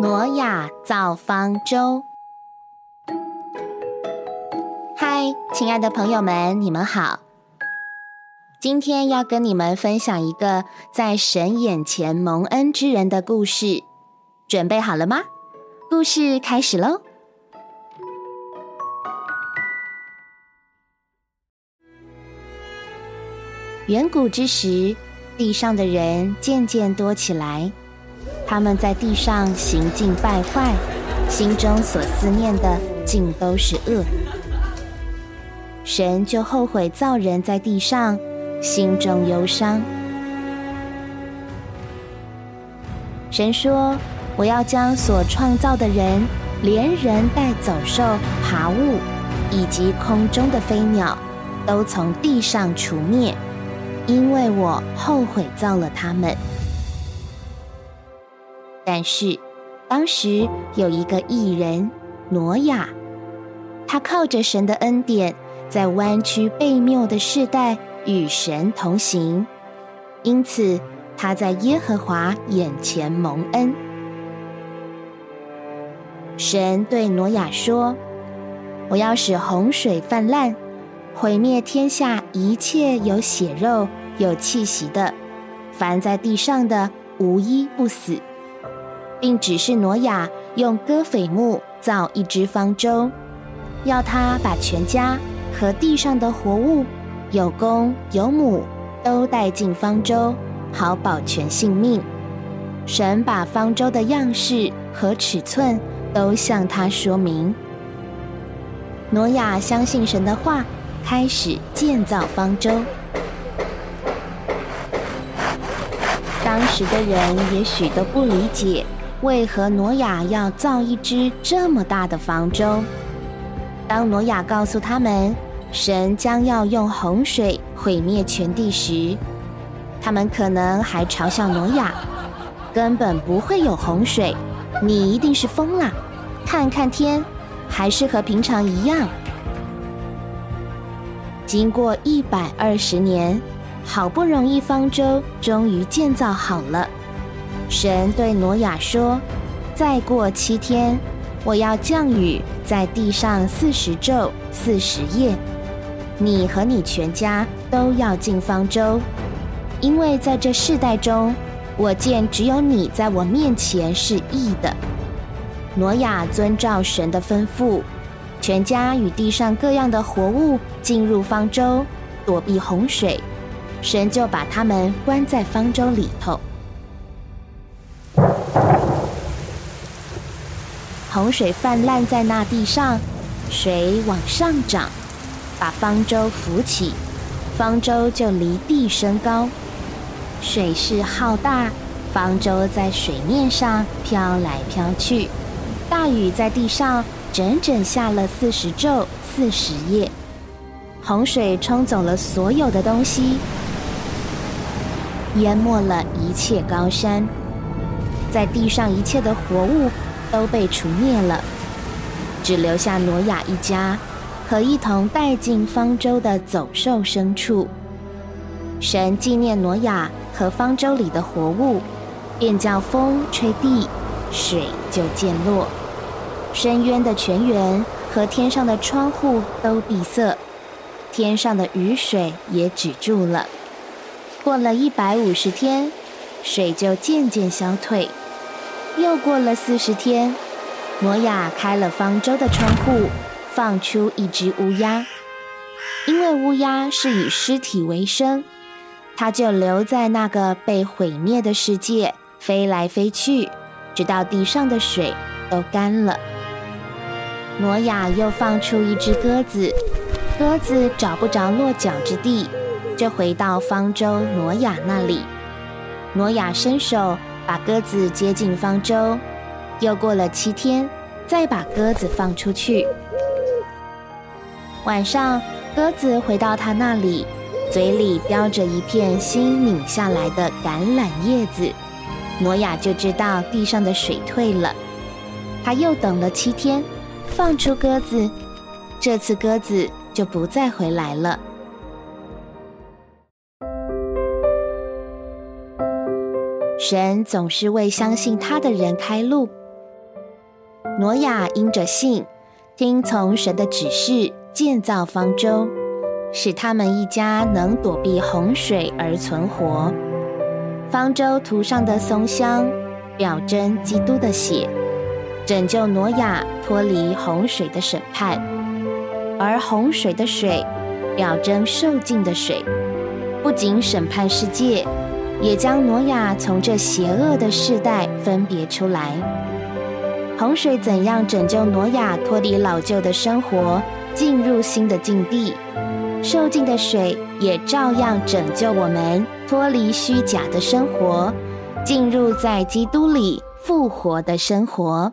挪亚造方舟。嗨，亲爱的朋友们，你们好！今天要跟你们分享一个在神眼前蒙恩之人的故事，准备好了吗？故事开始喽！远古之时，地上的人渐渐多起来。他们在地上行径败坏，心中所思念的尽都是恶。神就后悔造人在地上，心中忧伤。神说：“我要将所创造的人，连人带走兽、爬物，以及空中的飞鸟，都从地上除灭，因为我后悔造了他们。”但是，当时有一个艺人挪亚，他靠着神的恩典，在弯曲背谬的世代与神同行，因此他在耶和华眼前蒙恩。神对挪亚说：“我要使洪水泛滥，毁灭天下一切有血肉、有气息的，凡在地上的，无一不死。”并指示挪亚用戈斐木造一只方舟，要他把全家和地上的活物，有公有母，都带进方舟，好保全性命。神把方舟的样式和尺寸都向他说明。挪亚相信神的话，开始建造方舟。当时的人也许都不理解。为何挪亚要造一只这么大的方舟？当挪亚告诉他们神将要用洪水毁灭全地时，他们可能还嘲笑挪亚：“根本不会有洪水，你一定是疯了！看看天，还是和平常一样。”经过一百二十年，好不容易方舟终于建造好了。神对挪亚说：“再过七天，我要降雨在地上四十昼、四十夜。你和你全家都要进方舟，因为在这世代中，我见只有你在我面前是义的。”挪亚遵照神的吩咐，全家与地上各样的活物进入方舟，躲避洪水。神就把他们关在方舟里头。洪水泛滥在那地上，水往上涨，把方舟浮起，方舟就离地升高。水势浩大，方舟在水面上飘来飘去。大雨在地上整整下了四十昼四十夜，洪水冲走了所有的东西，淹没了一切高山，在地上一切的活物。都被除灭了，只留下挪亚一家和一同带进方舟的走兽牲畜。神纪念挪亚和方舟里的活物，便叫风吹地，水就渐落，深渊的泉源和天上的窗户都闭塞，天上的雨水也止住了。过了一百五十天，水就渐渐消退。又过了四十天，挪亚开了方舟的窗户，放出一只乌鸦。因为乌鸦是以尸体为生，它就留在那个被毁灭的世界，飞来飞去，直到地上的水都干了。挪亚又放出一只鸽子，鸽子找不着落脚之地，就回到方舟挪亚那里。挪亚伸手。把鸽子接进方舟，又过了七天，再把鸽子放出去。晚上，鸽子回到他那里，嘴里叼着一片新拧下来的橄榄叶子。挪亚就知道地上的水退了。他又等了七天，放出鸽子，这次鸽子就不再回来了。神总是为相信他的人开路，挪亚因着信，听从神的指示，建造方舟，使他们一家能躲避洪水而存活。方舟涂上的松香，表征基督的血，拯救挪亚脱离洪水的审判；而洪水的水，表征受尽的水，不仅审判世界，也将挪亚从这邪恶的世代分别出来。洪水怎样拯救挪亚脱离老旧的生活，进入新的境地？受尽的水也照样拯救我们脱离虚假的生活，进入在基督里复活的生活。